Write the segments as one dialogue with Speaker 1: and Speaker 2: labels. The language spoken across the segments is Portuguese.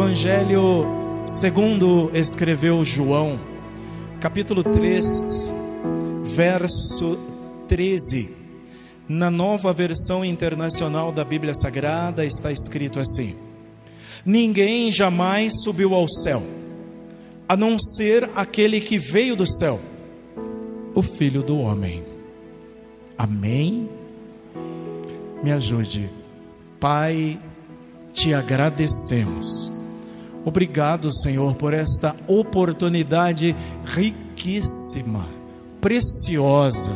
Speaker 1: Evangelho segundo escreveu João, capítulo 3, verso 13. Na nova versão internacional da Bíblia Sagrada está escrito assim: Ninguém jamais subiu ao céu, a não ser aquele que veio do céu, o Filho do Homem. Amém? Me ajude. Pai, te agradecemos. Obrigado, Senhor, por esta oportunidade riquíssima, preciosa,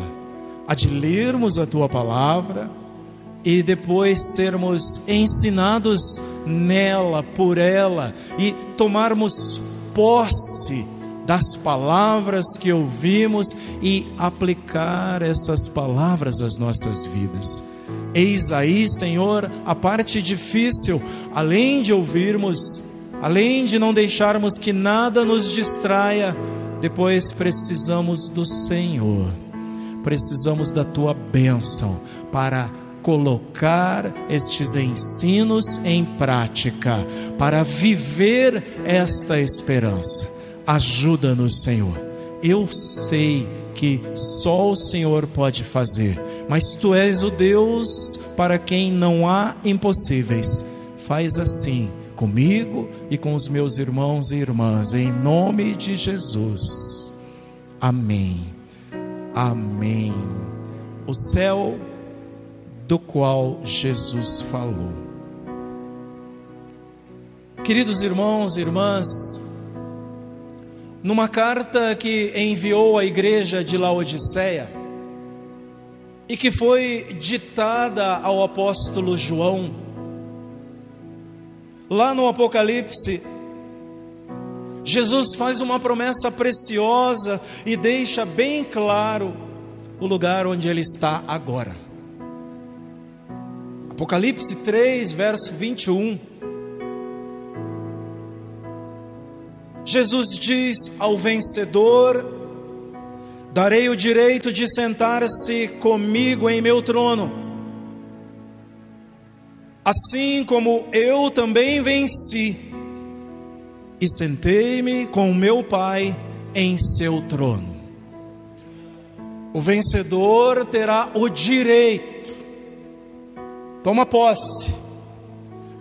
Speaker 1: a de lermos a tua palavra e depois sermos ensinados nela, por ela e tomarmos posse das palavras que ouvimos e aplicar essas palavras às nossas vidas. Eis aí, Senhor, a parte difícil, além de ouvirmos, além de não deixarmos que nada nos distraia, depois precisamos do Senhor, precisamos da tua bênção para colocar estes ensinos em prática, para viver esta esperança. Ajuda-nos, Senhor. Eu sei que só o Senhor pode fazer mas tu és o Deus para quem não há impossíveis. Faz assim comigo e com os meus irmãos e irmãs, em nome de Jesus. Amém. Amém. O céu do qual Jesus falou. Queridos irmãos e irmãs, numa carta que enviou à igreja de Laodiceia, e que foi ditada ao apóstolo João. Lá no Apocalipse, Jesus faz uma promessa preciosa e deixa bem claro o lugar onde ele está agora. Apocalipse 3, verso 21. Jesus diz ao vencedor darei o direito de sentar-se comigo em meu trono. Assim como eu também venci e sentei-me com meu Pai em seu trono. O vencedor terá o direito, toma posse,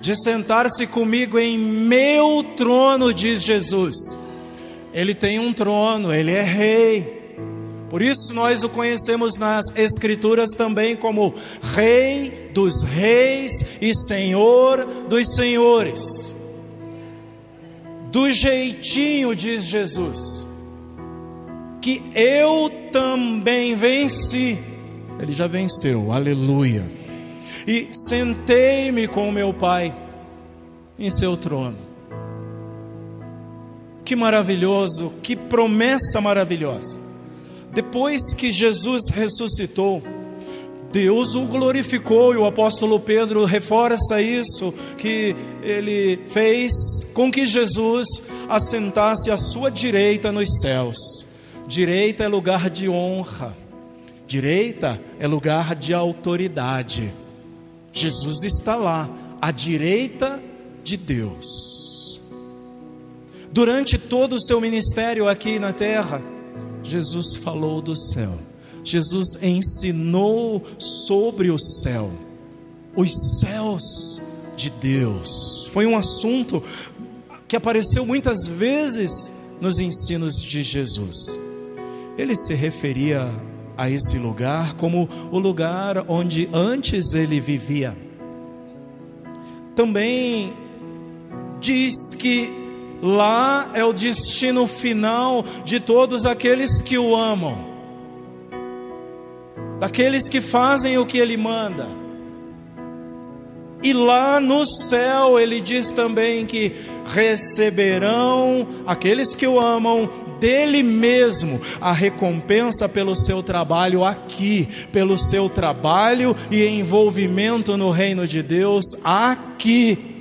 Speaker 1: de sentar-se comigo em meu trono, diz Jesus. Ele tem um trono, ele é rei. Por isso nós o conhecemos nas Escrituras também como Rei dos Reis e Senhor dos Senhores. Do jeitinho, diz Jesus, que eu também venci. Ele já venceu, aleluia. E sentei-me com meu Pai em seu trono. Que maravilhoso, que promessa maravilhosa. Depois que Jesus ressuscitou, Deus o glorificou e o apóstolo Pedro reforça isso, que ele fez com que Jesus assentasse à sua direita nos céus. Direita é lugar de honra, direita é lugar de autoridade. Jesus está lá, à direita de Deus. Durante todo o seu ministério aqui na terra, Jesus falou do céu. Jesus ensinou sobre o céu, os céus de Deus. Foi um assunto que apareceu muitas vezes nos ensinos de Jesus. Ele se referia a esse lugar como o lugar onde antes ele vivia. Também diz que Lá é o destino final de todos aqueles que o amam, daqueles que fazem o que ele manda. E lá no céu ele diz também que receberão aqueles que o amam dele mesmo a recompensa pelo seu trabalho aqui, pelo seu trabalho e envolvimento no reino de Deus aqui.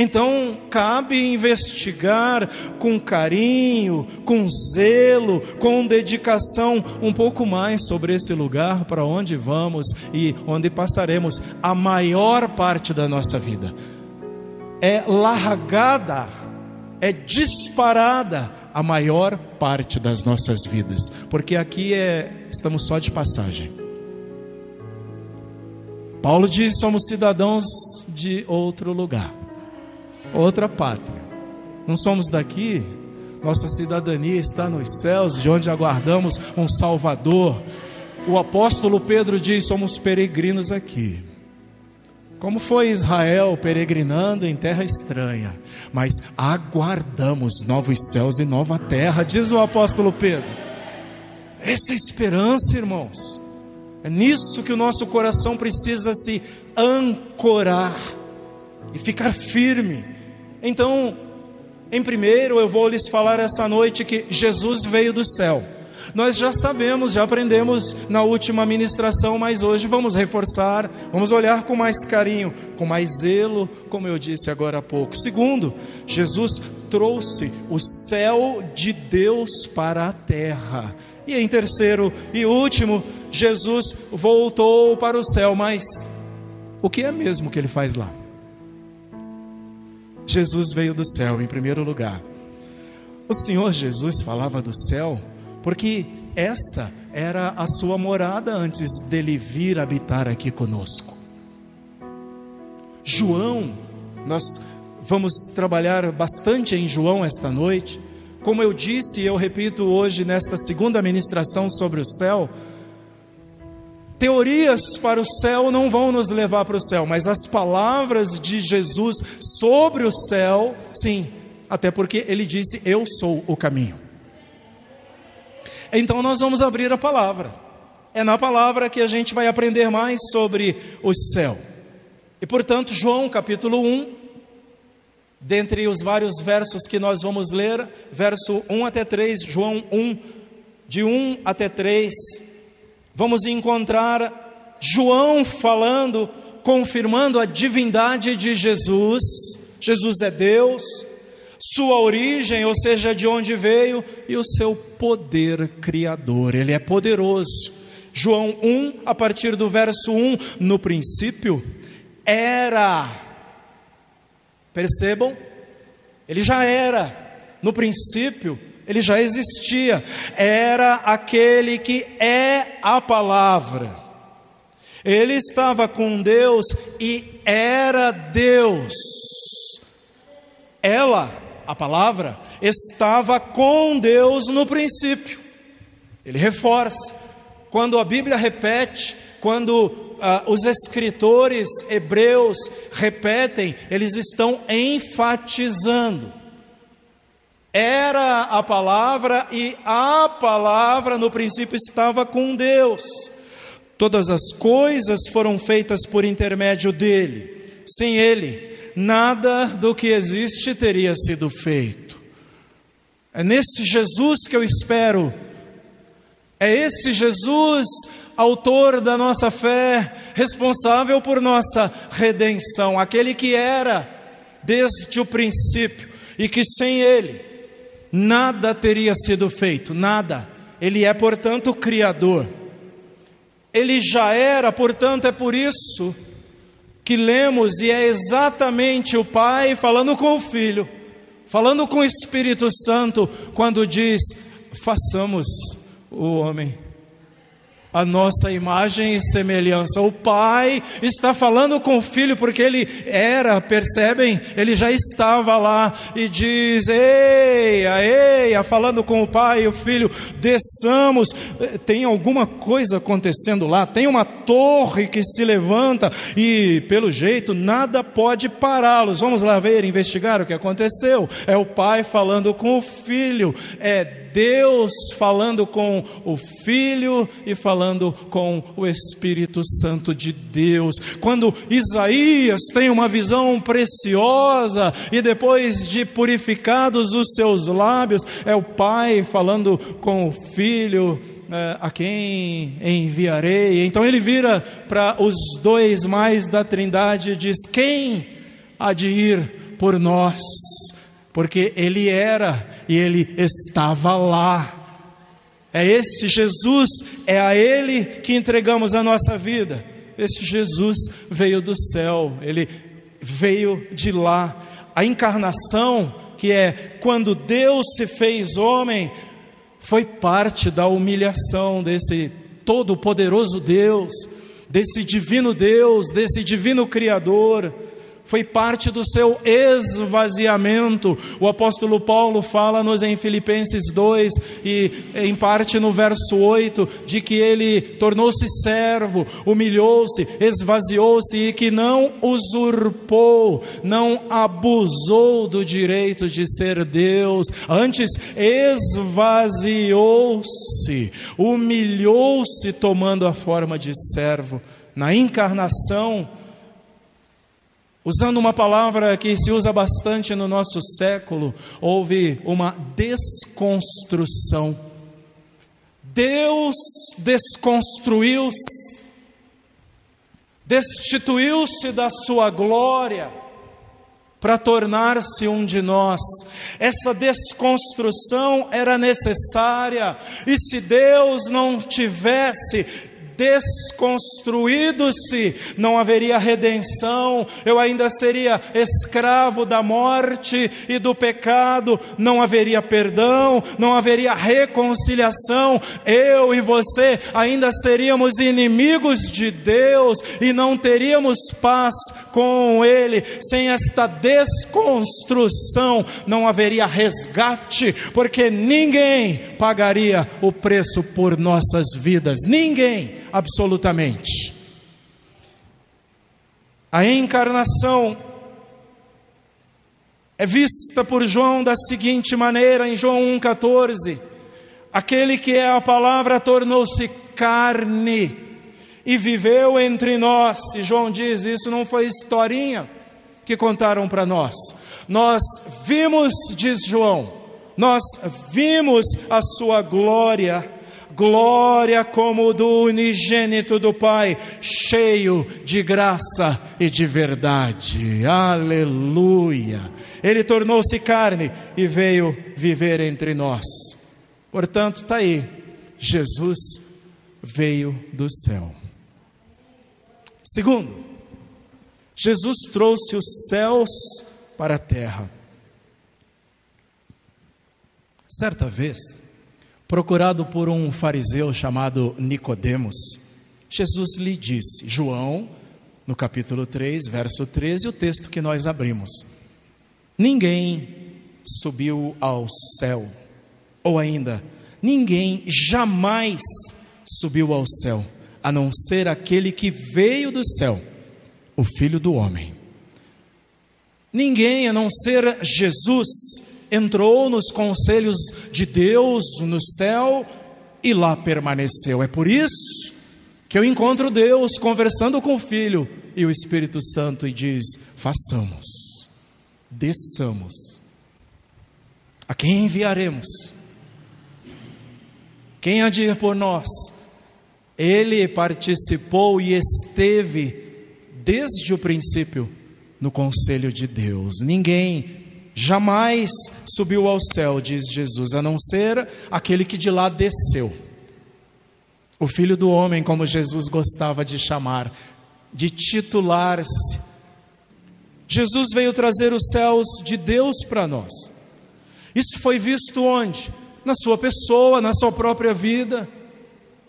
Speaker 1: Então, cabe investigar com carinho, com zelo, com dedicação um pouco mais sobre esse lugar para onde vamos e onde passaremos a maior parte da nossa vida. é largada, é disparada a maior parte das nossas vidas, porque aqui é estamos só de passagem. Paulo diz: somos cidadãos de outro lugar, outra pátria. Não somos daqui, nossa cidadania está nos céus, de onde aguardamos um Salvador. O apóstolo Pedro diz: somos peregrinos aqui. Como foi Israel peregrinando em terra estranha, mas aguardamos novos céus e nova terra, diz o apóstolo Pedro. Essa é esperança, irmãos. É nisso que o nosso coração precisa se ancorar e ficar firme. Então, em primeiro, eu vou lhes falar essa noite que Jesus veio do céu. Nós já sabemos, já aprendemos na última ministração, mas hoje vamos reforçar, vamos olhar com mais carinho, com mais zelo, como eu disse agora há pouco. Segundo, Jesus trouxe o céu de Deus para a terra. E em terceiro e último, Jesus voltou para o céu, mas o que é mesmo que ele faz lá? Jesus veio do céu em primeiro lugar. O Senhor Jesus falava do céu porque essa era a sua morada antes dele vir habitar aqui conosco. João, nós vamos trabalhar bastante em João esta noite. Como eu disse e eu repito hoje nesta segunda ministração sobre o céu, teorias para o céu não vão nos levar para o céu, mas as palavras de Jesus sobre o céu, sim, até porque ele disse: Eu sou o caminho. Então nós vamos abrir a palavra. É na palavra que a gente vai aprender mais sobre o céu. E portanto, João capítulo 1, dentre os vários versos que nós vamos ler, verso 1 até 3, João 1, de 1 até 3, vamos encontrar João falando, confirmando a divindade de Jesus. Jesus é Deus, sua origem, ou seja, de onde veio, e o seu poder criador. Ele é poderoso. João 1, a partir do verso 1, no princípio era. Percebam? Ele já era. No princípio, ele já existia. Era aquele que é a palavra. Ele estava com Deus e era Deus. Ela a palavra, estava com Deus no princípio. Ele reforça. Quando a Bíblia repete, quando uh, os escritores hebreus repetem, eles estão enfatizando. Era a palavra e a palavra no princípio estava com Deus. Todas as coisas foram feitas por intermédio dele. Sem ele, nada do que existe teria sido feito. É nesse Jesus que eu espero. É esse Jesus, autor da nossa fé, responsável por nossa redenção, aquele que era desde o princípio e que sem ele nada teria sido feito, nada. Ele é, portanto, o Criador. Ele já era, portanto, é por isso que lemos e é exatamente o Pai falando com o Filho, falando com o Espírito Santo, quando diz: façamos o homem a nossa imagem e semelhança. O pai está falando com o filho porque ele era, percebem? Ele já estava lá e diz: Eia, eia, falando com o pai e o filho, desçamos. Tem alguma coisa acontecendo lá, tem uma torre que se levanta e, pelo jeito, nada pode pará-los. Vamos lá ver, investigar o que aconteceu. É o pai falando com o filho, é Deus falando com o Filho e falando com o Espírito Santo de Deus. Quando Isaías tem uma visão preciosa e depois de purificados os seus lábios, é o Pai falando com o Filho. É, a quem enviarei? Então ele vira para os dois mais da Trindade e diz: Quem há de ir por nós? Porque ele era e ele estava lá. É esse Jesus, é a ele que entregamos a nossa vida. Esse Jesus veio do céu, ele veio de lá. a encarnação, que é quando Deus se fez homem, foi parte da humilhação desse todo-poderoso Deus, desse divino Deus, desse divino Criador foi parte do seu esvaziamento. O apóstolo Paulo fala-nos em Filipenses 2 e em parte no verso 8 de que ele tornou-se servo, humilhou-se, esvaziou-se e que não usurpou, não abusou do direito de ser Deus, antes esvaziou-se, humilhou-se tomando a forma de servo. Na encarnação, Usando uma palavra que se usa bastante no nosso século, houve uma desconstrução. Deus desconstruiu-se, destituiu-se da sua glória para tornar-se um de nós. Essa desconstrução era necessária, e se Deus não tivesse desconstruído-se, não haveria redenção, eu ainda seria escravo da morte e do pecado, não haveria perdão, não haveria reconciliação, eu e você ainda seríamos inimigos de Deus e não teríamos paz com Ele. Sem esta desconstrução, não haveria resgate, porque ninguém pagaria o preço por nossas vidas, ninguém absolutamente. A encarnação é vista por João da seguinte maneira, em João 1,14: aquele que é a palavra tornou-se carne e viveu entre nós. E João diz: isso não foi historinha que contaram para nós. Nós vimos, diz João, nós vimos a sua glória glória como do unigênito do Pai, cheio de graça e de verdade. Aleluia! Ele tornou-se carne e veio viver entre nós. Portanto, está aí, Jesus veio do céu. Segundo, Jesus trouxe os céus para a terra. Certa vez, procurado por um fariseu chamado Nicodemos, Jesus lhe disse, João, no capítulo 3, verso 13, o texto que nós abrimos. Ninguém subiu ao céu, ou ainda, ninguém jamais subiu ao céu, a não ser aquele que veio do céu, o Filho do Homem. Ninguém, a não ser Jesus, entrou nos conselhos de Deus no céu e lá permaneceu. É por isso que eu encontro Deus conversando com o Filho e o Espírito Santo e diz: façamos, desçamos. A quem enviaremos? Quem há de ir por nós? Ele participou e esteve desde o princípio no conselho de Deus. Ninguém jamais subiu ao céu, diz Jesus, a não ser aquele que de lá desceu. O filho do homem, como Jesus gostava de chamar, de titular-se. Jesus veio trazer os céus de Deus para nós. Isso foi visto onde? Na sua pessoa, na sua própria vida.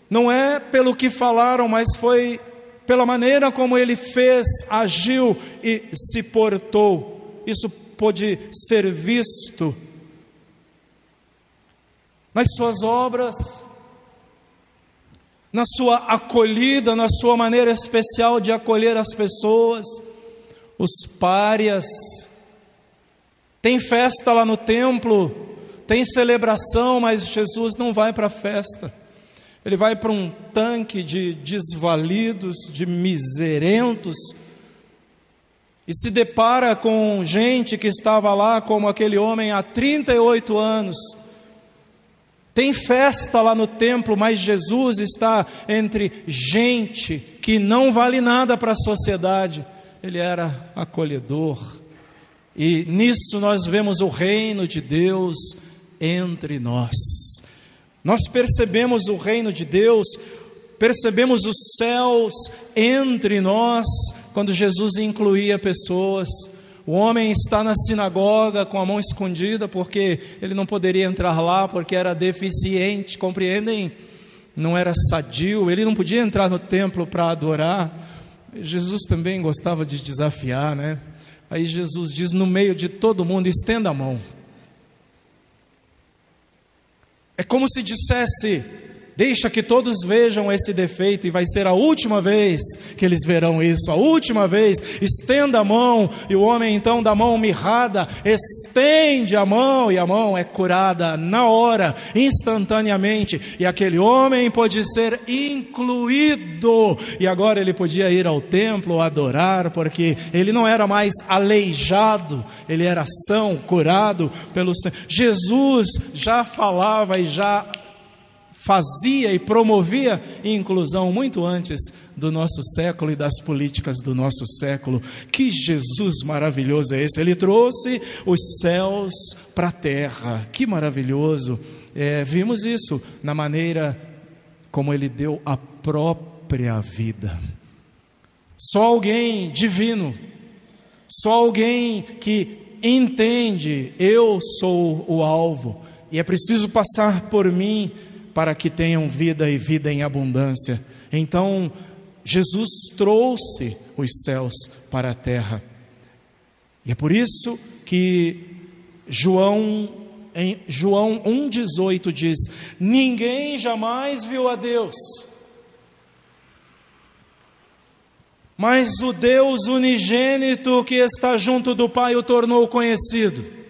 Speaker 1: Não é pelo que falaram, mas foi pela maneira como ele fez, agiu e se portou. Isso pôde ser visto nas suas obras, na sua acolhida, na sua maneira especial de acolher as pessoas, os párias. Tem festa lá no templo, tem celebração, mas Jesus não vai para a festa. Ele vai para um tanque de desvalidos, de miserentos, e se depara com gente que estava lá, como aquele homem há 38 anos. Tem festa lá no templo, mas Jesus está entre gente que não vale nada para a sociedade. Ele era acolhedor. E nisso nós vemos o reino de Deus entre nós. Nós percebemos o reino de Deus percebemos os céus entre nós, quando Jesus incluía pessoas, O homem está na sinagoga com a mão escondida porque ele não poderia entrar lá porque era deficiente, compreendem? Não era sadio, ele não podia entrar no templo para adorar. Jesus também gostava de desafiar, né? Aí Jesus diz no meio de todo mundo: estenda a mão. É como se dissesse: Deixa que todos vejam esse defeito e vai ser a última vez que eles verão isso, a última vez. Estenda a mão e o homem então da mão mirrada estende a mão e a mão é curada na hora, instantaneamente. E aquele homem pode ser incluído e agora ele podia ir ao templo adorar porque ele não era mais aleijado, ele era são, curado pelo Senhor. Jesus já falava e já fazia e promovia inclusão muito antes do nosso século e das políticas do nosso século. Que Jesus maravilhoso é esse! Ele trouxe os céus para a terra. Que maravilhoso! É, vimos isso na maneira como ele deu a própria vida. Só alguém divino, só alguém que entende, eu sou o alvo, e é preciso passar por mim para que tenham vida e vida em abundância. Então, Jesus trouxe os céus para a terra. E é por isso que João em João 1:18 diz: Ninguém jamais viu a Deus. Mas o Deus unigênito que está junto do Pai o tornou conhecido.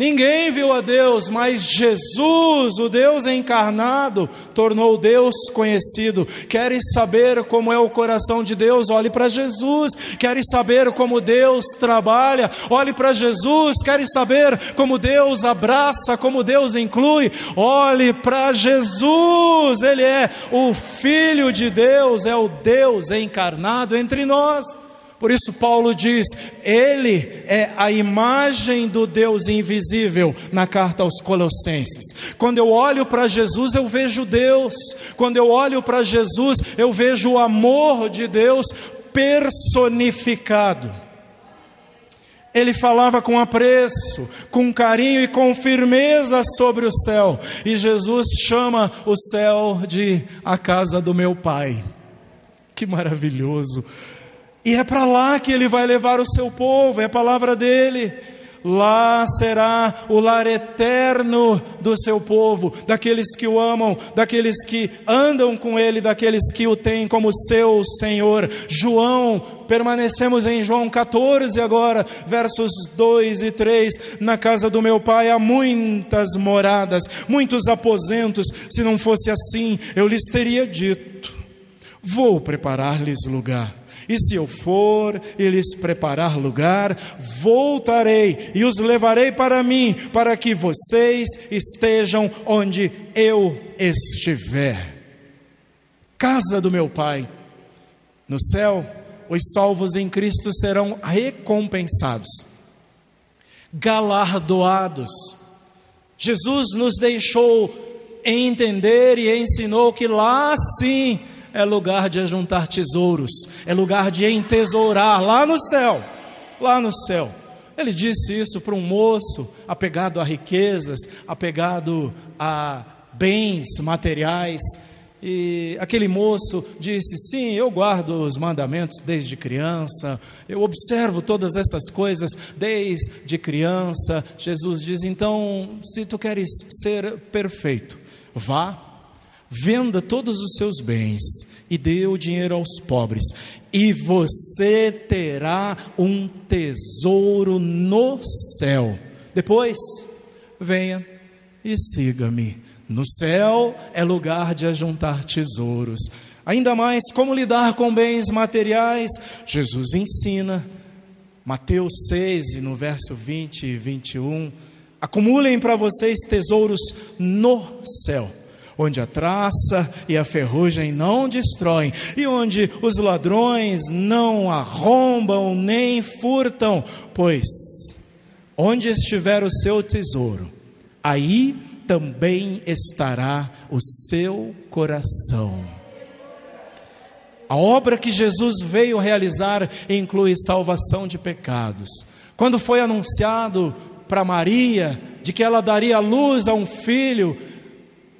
Speaker 1: Ninguém viu a Deus, mas Jesus, o Deus encarnado, tornou Deus conhecido. Queres saber como é o coração de Deus? Olhe para Jesus. Queres saber como Deus trabalha? Olhe para Jesus. Queres saber como Deus abraça, como Deus inclui? Olhe para Jesus. Ele é o Filho de Deus, é o Deus encarnado entre nós. Por isso, Paulo diz: Ele é a imagem do Deus invisível na carta aos Colossenses. Quando eu olho para Jesus, eu vejo Deus. Quando eu olho para Jesus, eu vejo o amor de Deus personificado. Ele falava com apreço, com carinho e com firmeza sobre o céu. E Jesus chama o céu de a casa do meu Pai. Que maravilhoso! E é para lá que ele vai levar o seu povo, é a palavra dele. Lá será o lar eterno do seu povo, daqueles que o amam, daqueles que andam com ele, daqueles que o têm como seu Senhor. João, permanecemos em João 14 agora, versos 2 e 3. Na casa do meu pai há muitas moradas, muitos aposentos. Se não fosse assim, eu lhes teria dito: Vou preparar-lhes lugar. E se eu for e lhes preparar lugar, voltarei e os levarei para mim, para que vocês estejam onde eu estiver. Casa do meu Pai. No céu, os salvos em Cristo serão recompensados, galardoados. Jesus nos deixou entender e ensinou que lá sim é lugar de ajuntar tesouros, é lugar de entesourar lá no céu, lá no céu. Ele disse isso para um moço apegado a riquezas, apegado a bens materiais. E aquele moço disse: Sim, eu guardo os mandamentos desde criança, eu observo todas essas coisas desde criança. Jesus diz: Então, se tu queres ser perfeito, vá Venda todos os seus bens e dê o dinheiro aos pobres, e você terá um tesouro no céu. Depois, venha e siga-me. No céu é lugar de ajuntar tesouros. Ainda mais como lidar com bens materiais, Jesus ensina. Mateus 6, no verso 20 e 21. Acumulem para vocês tesouros no céu onde a traça e a ferrugem não destroem, e onde os ladrões não arrombam nem furtam, pois onde estiver o seu tesouro, aí também estará o seu coração. A obra que Jesus veio realizar inclui salvação de pecados. Quando foi anunciado para Maria de que ela daria luz a um filho,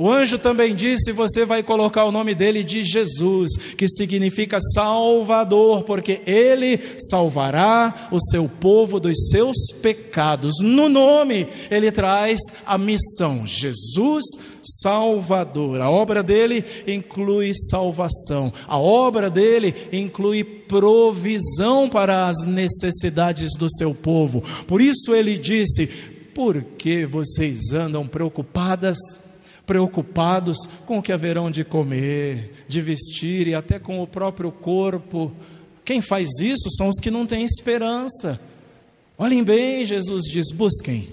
Speaker 1: o anjo também disse: Você vai colocar o nome dele de Jesus, que significa Salvador, porque ele salvará o seu povo dos seus pecados. No nome, ele traz a missão: Jesus Salvador. A obra dele inclui salvação, a obra dele inclui provisão para as necessidades do seu povo. Por isso ele disse: Por que vocês andam preocupadas? Preocupados com o que haverão de comer, de vestir e até com o próprio corpo. Quem faz isso são os que não têm esperança. Olhem bem, Jesus diz: busquem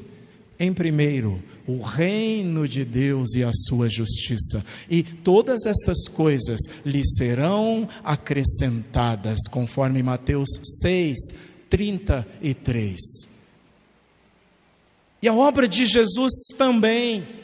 Speaker 1: em primeiro o reino de Deus e a sua justiça, e todas estas coisas lhe serão acrescentadas, conforme Mateus 6, 33. E a obra de Jesus também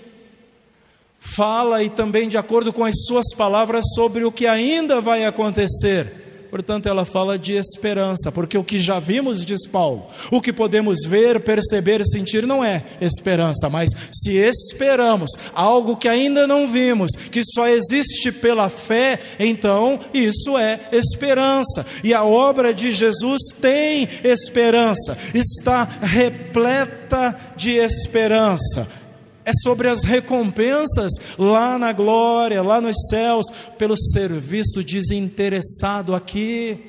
Speaker 1: fala e também de acordo com as suas palavras sobre o que ainda vai acontecer. Portanto, ela fala de esperança, porque o que já vimos, diz Paulo, o que podemos ver, perceber, sentir não é esperança, mas se esperamos algo que ainda não vimos, que só existe pela fé, então isso é esperança. E a obra de Jesus tem esperança, está repleta de esperança é sobre as recompensas lá na glória, lá nos céus, pelo serviço desinteressado aqui,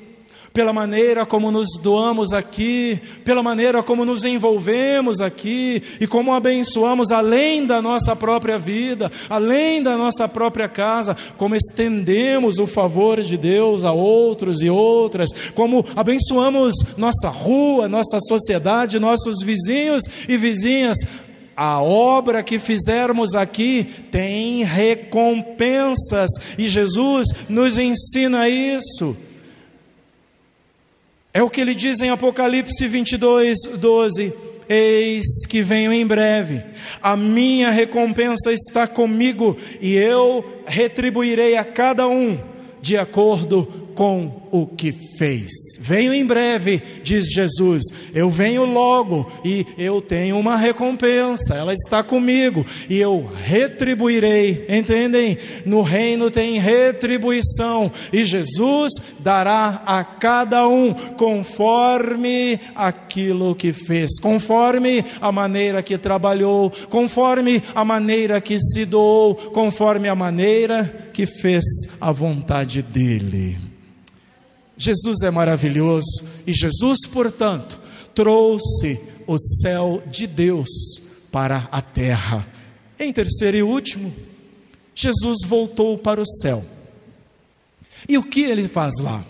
Speaker 1: pela maneira como nos doamos aqui, pela maneira como nos envolvemos aqui e como abençoamos além da nossa própria vida, além da nossa própria casa, como estendemos o favor de Deus a outros e outras, como abençoamos nossa rua, nossa sociedade, nossos vizinhos e vizinhas a obra que fizermos aqui tem recompensas, e Jesus nos ensina isso. É o que ele diz em Apocalipse 22, 12: Eis que venho em breve, a minha recompensa está comigo, e eu retribuirei a cada um de acordo com o que fez. Venho em breve, diz Jesus. Eu venho logo e eu tenho uma recompensa. Ela está comigo e eu retribuirei. Entendem? No reino tem retribuição e Jesus dará a cada um conforme aquilo que fez, conforme a maneira que trabalhou, conforme a maneira que se doou, conforme a maneira que fez a vontade dele. Jesus é maravilhoso e Jesus, portanto, trouxe o céu de Deus para a terra. Em terceiro e último, Jesus voltou para o céu. E o que ele faz lá?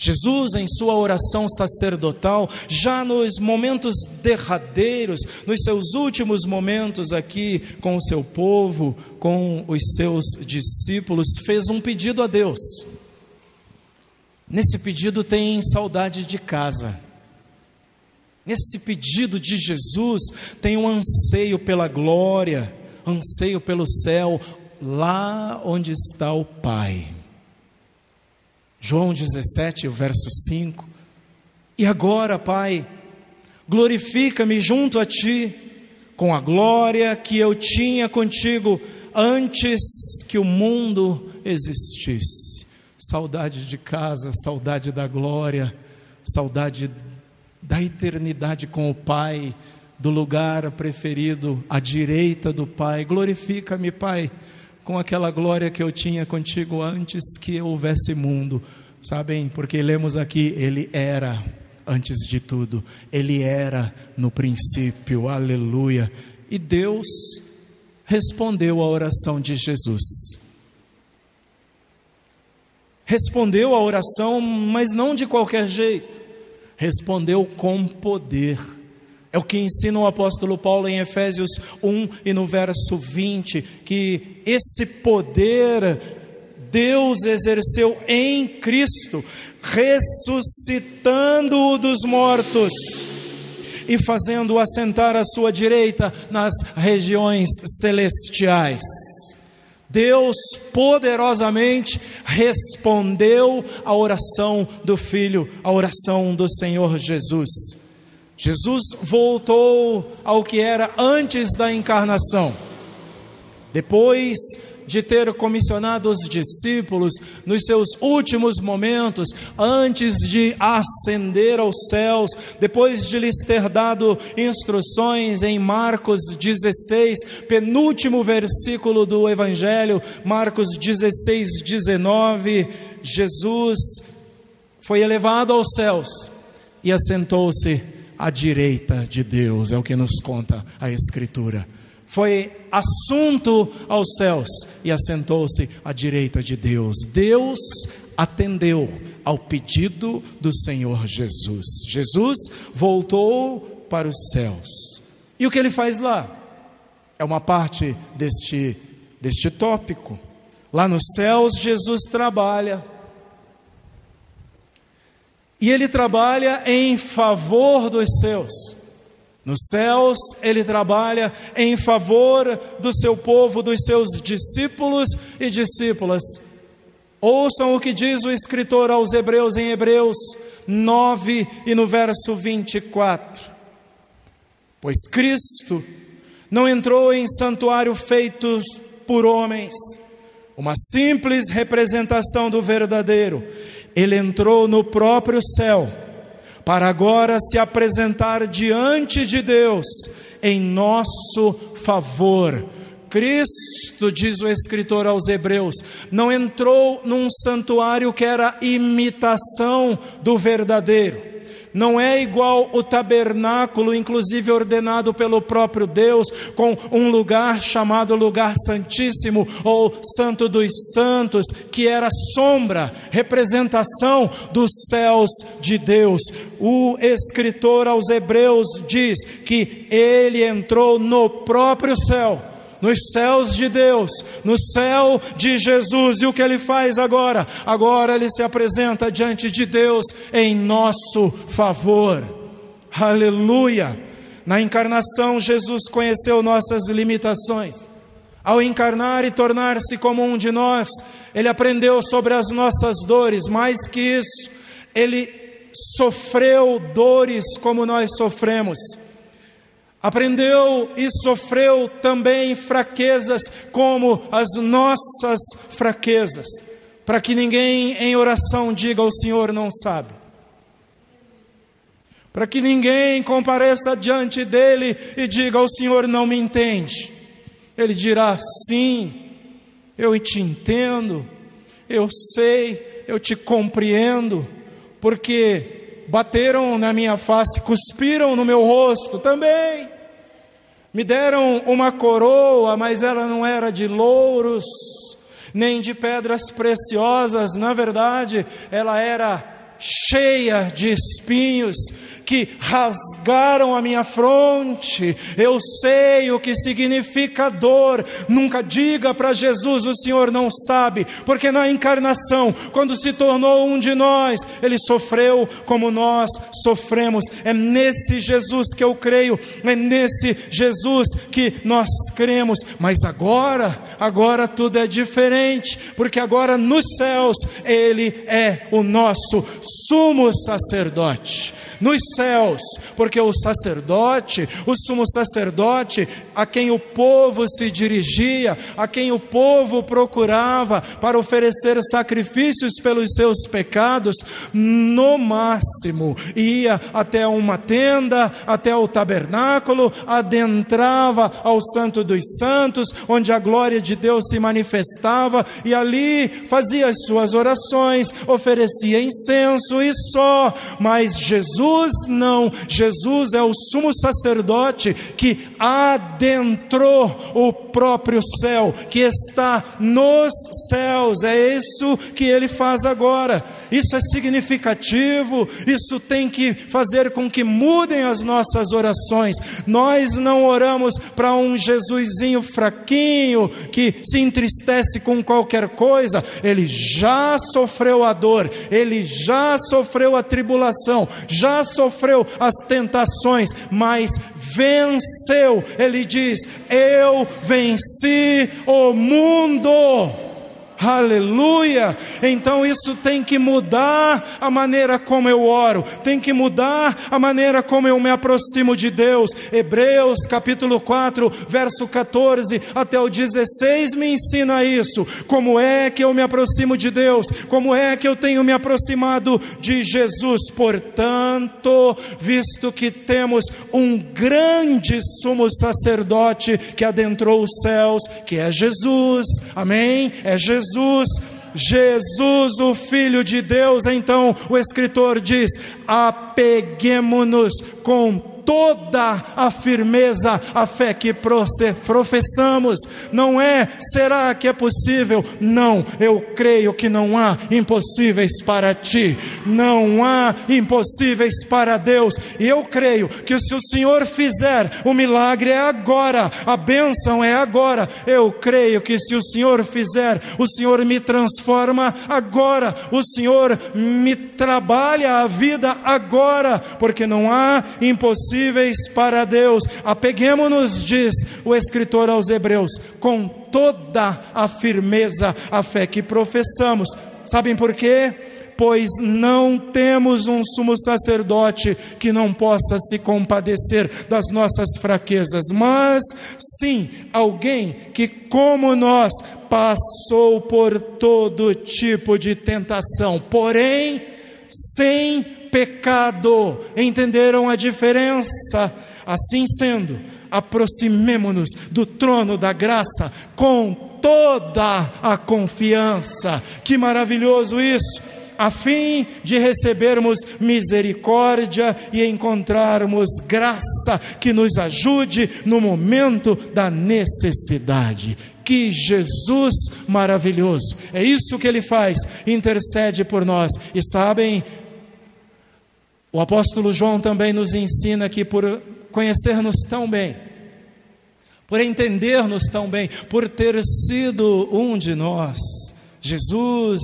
Speaker 1: Jesus, em sua oração sacerdotal, já nos momentos derradeiros, nos seus últimos momentos aqui com o seu povo, com os seus discípulos, fez um pedido a Deus. Nesse pedido tem saudade de casa. Nesse pedido de Jesus tem um anseio pela glória, anseio pelo céu, lá onde está o Pai. João 17, o verso 5. E agora, Pai, glorifica-me junto a Ti, com a glória que eu tinha contigo antes que o mundo existisse. Saudade de casa, saudade da glória, saudade da eternidade com o Pai, do lugar preferido à direita do Pai. Glorifica-me, Pai, com aquela glória que eu tinha contigo antes que houvesse mundo. Sabem, porque lemos aqui, Ele era antes de tudo, Ele era no princípio, aleluia. E Deus respondeu à oração de Jesus respondeu a oração, mas não de qualquer jeito, respondeu com poder. É o que ensina o apóstolo Paulo em Efésios 1 e no verso 20, que esse poder Deus exerceu em Cristo, ressuscitando-o dos mortos e fazendo-o assentar à sua direita nas regiões celestiais. Deus poderosamente respondeu à oração do Filho, à oração do Senhor Jesus. Jesus voltou ao que era antes da encarnação. Depois de ter comissionado os discípulos nos seus últimos momentos, antes de ascender aos céus, depois de lhes ter dado instruções em Marcos 16, penúltimo versículo do Evangelho, Marcos 16, 19, Jesus foi elevado aos céus e assentou-se à direita de Deus, é o que nos conta a Escritura foi assunto aos céus e assentou-se à direita de Deus. Deus atendeu ao pedido do Senhor Jesus. Jesus voltou para os céus. E o que ele faz lá? É uma parte deste, deste tópico. Lá nos céus, Jesus trabalha. E ele trabalha em favor dos seus. Nos céus, ele trabalha em favor do seu povo, dos seus discípulos e discípulas. Ouçam o que diz o escritor aos Hebreus em Hebreus 9 e no verso 24. Pois Cristo não entrou em santuário feito por homens, uma simples representação do verdadeiro, ele entrou no próprio céu para agora se apresentar diante de Deus em nosso favor. Cristo, diz o escritor aos Hebreus, não entrou num santuário que era imitação do verdadeiro não é igual o tabernáculo, inclusive ordenado pelo próprio Deus, com um lugar chamado Lugar Santíssimo ou Santo dos Santos, que era sombra, representação dos céus de Deus. O escritor aos Hebreus diz que ele entrou no próprio céu nos céus de Deus, no céu de Jesus. E o que ele faz agora? Agora ele se apresenta diante de Deus em nosso favor. Aleluia! Na encarnação, Jesus conheceu nossas limitações. Ao encarnar e tornar-se como um de nós, ele aprendeu sobre as nossas dores, mais que isso, ele sofreu dores como nós sofremos Aprendeu e sofreu também fraquezas como as nossas fraquezas, para que ninguém em oração diga o Senhor não sabe. Para que ninguém compareça diante dele e diga o Senhor não me entende. Ele dirá: sim, eu te entendo, eu sei, eu te compreendo, porque bateram na minha face, cuspiram no meu rosto também. Me deram uma coroa, mas ela não era de louros, nem de pedras preciosas, na verdade, ela era cheia de espinhos que rasgaram a minha fronte. Eu sei o que significa dor. Nunca diga para Jesus: o Senhor não sabe, porque na encarnação, quando se tornou um de nós, ele sofreu como nós sofremos. É nesse Jesus que eu creio, é nesse Jesus que nós cremos. Mas agora, agora tudo é diferente, porque agora nos céus ele é o nosso sumo sacerdote nos céus, porque o sacerdote, o sumo sacerdote, a quem o povo se dirigia, a quem o povo procurava para oferecer sacrifícios pelos seus pecados, no máximo ia até uma tenda, até o tabernáculo, adentrava ao Santo dos Santos, onde a glória de Deus se manifestava, e ali fazia as suas orações, oferecia incenso e só, mas Jesus não, Jesus é o sumo sacerdote que adentrou o próprio céu, que está nos céus, é isso que ele faz agora. Isso é significativo, isso tem que fazer com que mudem as nossas orações. Nós não oramos para um Jesusinho fraquinho que se entristece com qualquer coisa, ele já sofreu a dor, ele já já sofreu a tribulação, já sofreu as tentações, mas venceu. Ele diz: Eu venci o mundo. Aleluia! Então isso tem que mudar a maneira como eu oro, tem que mudar a maneira como eu me aproximo de Deus. Hebreus capítulo 4, verso 14 até o 16 me ensina isso. Como é que eu me aproximo de Deus? Como é que eu tenho me aproximado de Jesus? Portanto, visto que temos um grande sumo sacerdote que adentrou os céus, que é Jesus, amém? É Jesus Jesus, Jesus, o Filho de Deus, então o escritor diz: apeguemos-nos com toda a firmeza, a fé que professamos. Não é, será que é possível? Não, eu creio que não há impossíveis para ti, não há impossíveis para Deus, e eu creio que se o Senhor fizer, o milagre é agora, a bênção é agora. Eu creio que se o Senhor fizer, o Senhor me transforma agora, o Senhor me trabalha a vida agora, porque não há impossíveis impossíveis para Deus. Apeguemos-nos, diz o escritor aos Hebreus, com toda a firmeza, a fé que professamos. Sabem por quê? Pois não temos um sumo sacerdote que não possa se compadecer das nossas fraquezas, mas sim alguém que, como nós, passou por todo tipo de tentação, porém sem pecado. Entenderam a diferença? Assim sendo, aproximemo-nos do trono da graça com toda a confiança. Que maravilhoso isso! a fim de recebermos misericórdia e encontrarmos graça que nos ajude no momento da necessidade. Que Jesus maravilhoso, é isso que ele faz, intercede por nós. E sabem, o apóstolo João também nos ensina que por conhecer-nos tão bem, por entender-nos tão bem, por ter sido um de nós, Jesus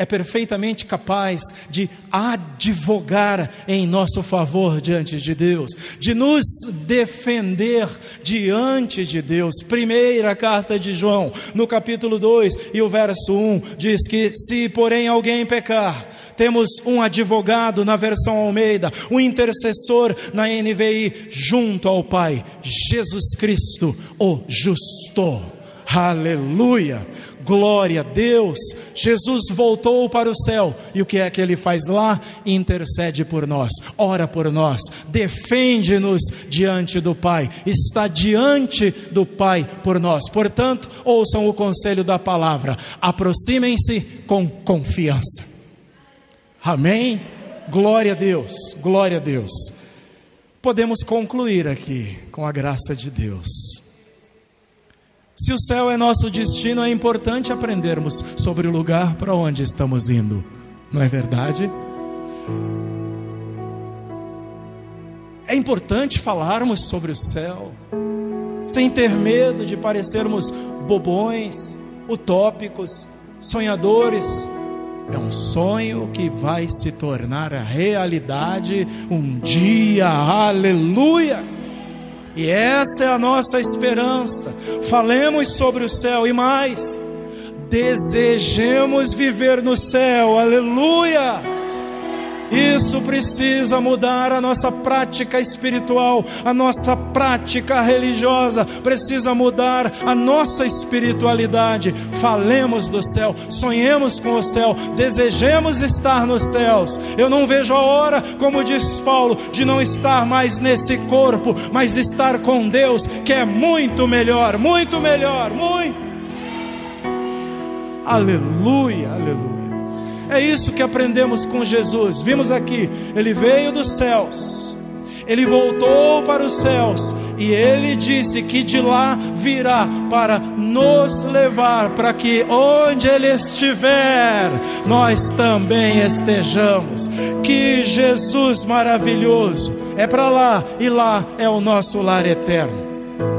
Speaker 1: é perfeitamente capaz de advogar em nosso favor diante de Deus, de nos defender diante de Deus. Primeira carta de João, no capítulo 2 e o verso 1, diz que se porém alguém pecar, temos um advogado na versão Almeida, um intercessor na NVI, junto ao Pai, Jesus Cristo, o justo. Aleluia! Glória a Deus! Jesus voltou para o céu e o que é que ele faz lá? Intercede por nós, ora por nós, defende-nos diante do Pai, está diante do Pai por nós. Portanto, ouçam o conselho da palavra, aproximem-se com confiança. Amém? Glória a Deus, glória a Deus. Podemos concluir aqui com a graça de Deus. Se o céu é nosso destino, é importante aprendermos sobre o lugar para onde estamos indo, não é verdade? É importante falarmos sobre o céu, sem ter medo de parecermos bobões, utópicos, sonhadores é um sonho que vai se tornar realidade um dia, aleluia! E essa é a nossa esperança. Falemos sobre o céu e mais, desejemos viver no céu, aleluia! Isso precisa mudar a nossa prática espiritual, a nossa prática religiosa, precisa mudar a nossa espiritualidade. Falemos do céu, sonhemos com o céu, desejemos estar nos céus. Eu não vejo a hora, como diz Paulo, de não estar mais nesse corpo, mas estar com Deus, que é muito melhor, muito melhor, muito. Aleluia, aleluia. É isso que aprendemos com Jesus. Vimos aqui, ele veio dos céus, ele voltou para os céus e ele disse que de lá virá para nos levar para que onde ele estiver, nós também estejamos. Que Jesus maravilhoso! É para lá e lá é o nosso lar eterno.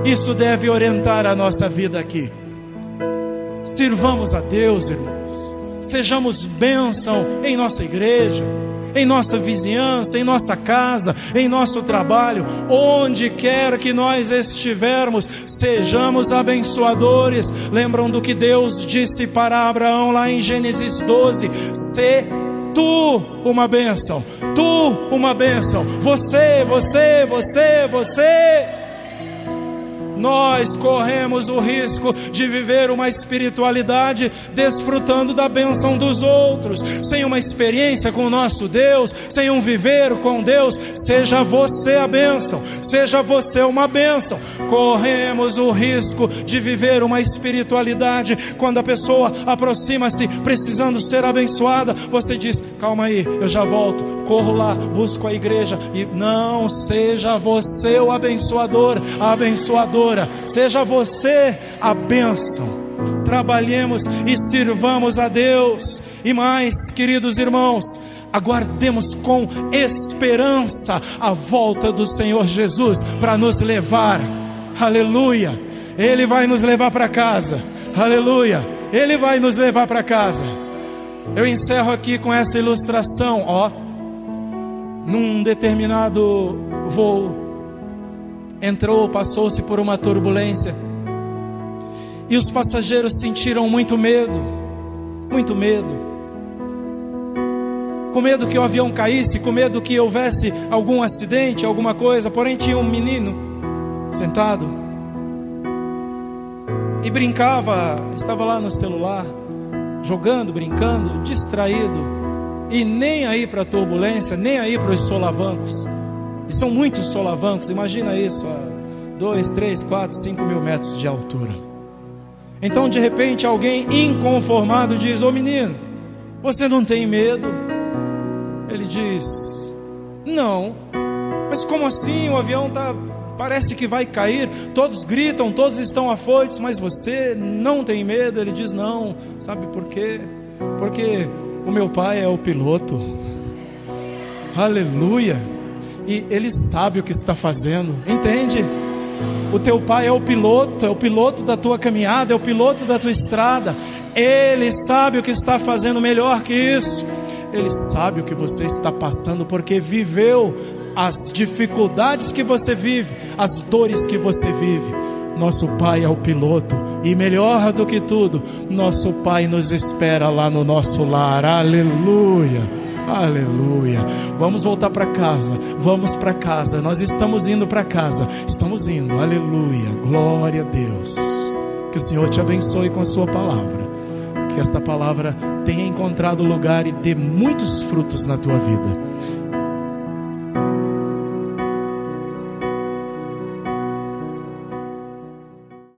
Speaker 1: Isso deve orientar a nossa vida aqui. Sirvamos a Deus, irmãos Sejamos bênção em nossa igreja, em nossa vizinhança, em nossa casa, em nosso trabalho, onde quer que nós estivermos, sejamos abençoadores. Lembram do que Deus disse para Abraão lá em Gênesis 12: Se tu uma bênção, tu uma bênção, você, você, você, você nós corremos o risco de viver uma espiritualidade desfrutando da bênção dos outros, sem uma experiência com o nosso Deus, sem um viver com Deus. Seja você a bênção, seja você uma bênção. Corremos o risco de viver uma espiritualidade quando a pessoa aproxima-se precisando ser abençoada, você diz: calma aí, eu já volto, corro lá, busco a igreja e não seja você o abençoador, a abençoadora seja você a bênção. Trabalhemos e sirvamos a Deus. E mais, queridos irmãos, aguardemos com esperança a volta do Senhor Jesus para nos levar. Aleluia. Ele vai nos levar para casa. Aleluia. Ele vai nos levar para casa. Eu encerro aqui com essa ilustração, ó. Num determinado voo, entrou, passou-se por uma turbulência. E os passageiros sentiram muito medo, muito medo. Com medo que o avião caísse, com medo que houvesse algum acidente, alguma coisa. Porém, tinha um menino sentado e brincava, estava lá no celular, jogando, brincando, distraído. E nem aí para a turbulência, nem aí para os solavancos. E são muitos solavancos, imagina isso, a 2, 3, 4, 5 mil metros de altura. Então, de repente, alguém inconformado diz: Ô oh, menino, você não tem medo? Ele diz: Não, mas como assim? O avião tá, parece que vai cair. Todos gritam, todos estão afoitos, mas você não tem medo? Ele diz: Não, sabe por quê? Porque o meu pai é o piloto. Aleluia e ele sabe o que está fazendo, entende? O teu pai é o piloto, é o piloto da tua caminhada, é o piloto da tua estrada. Ele sabe o que está fazendo melhor que isso. Ele sabe o que você está passando porque viveu as dificuldades que você vive, as dores que você vive. Nosso Pai é o piloto e melhor do que tudo, nosso Pai nos espera lá no nosso lar. Aleluia. Aleluia. Vamos voltar para casa. Vamos para casa. Nós estamos indo para casa. Estamos indo. Aleluia. Glória a Deus. Que o Senhor te abençoe com a sua palavra. Que esta palavra tenha encontrado lugar e dê muitos frutos na tua vida.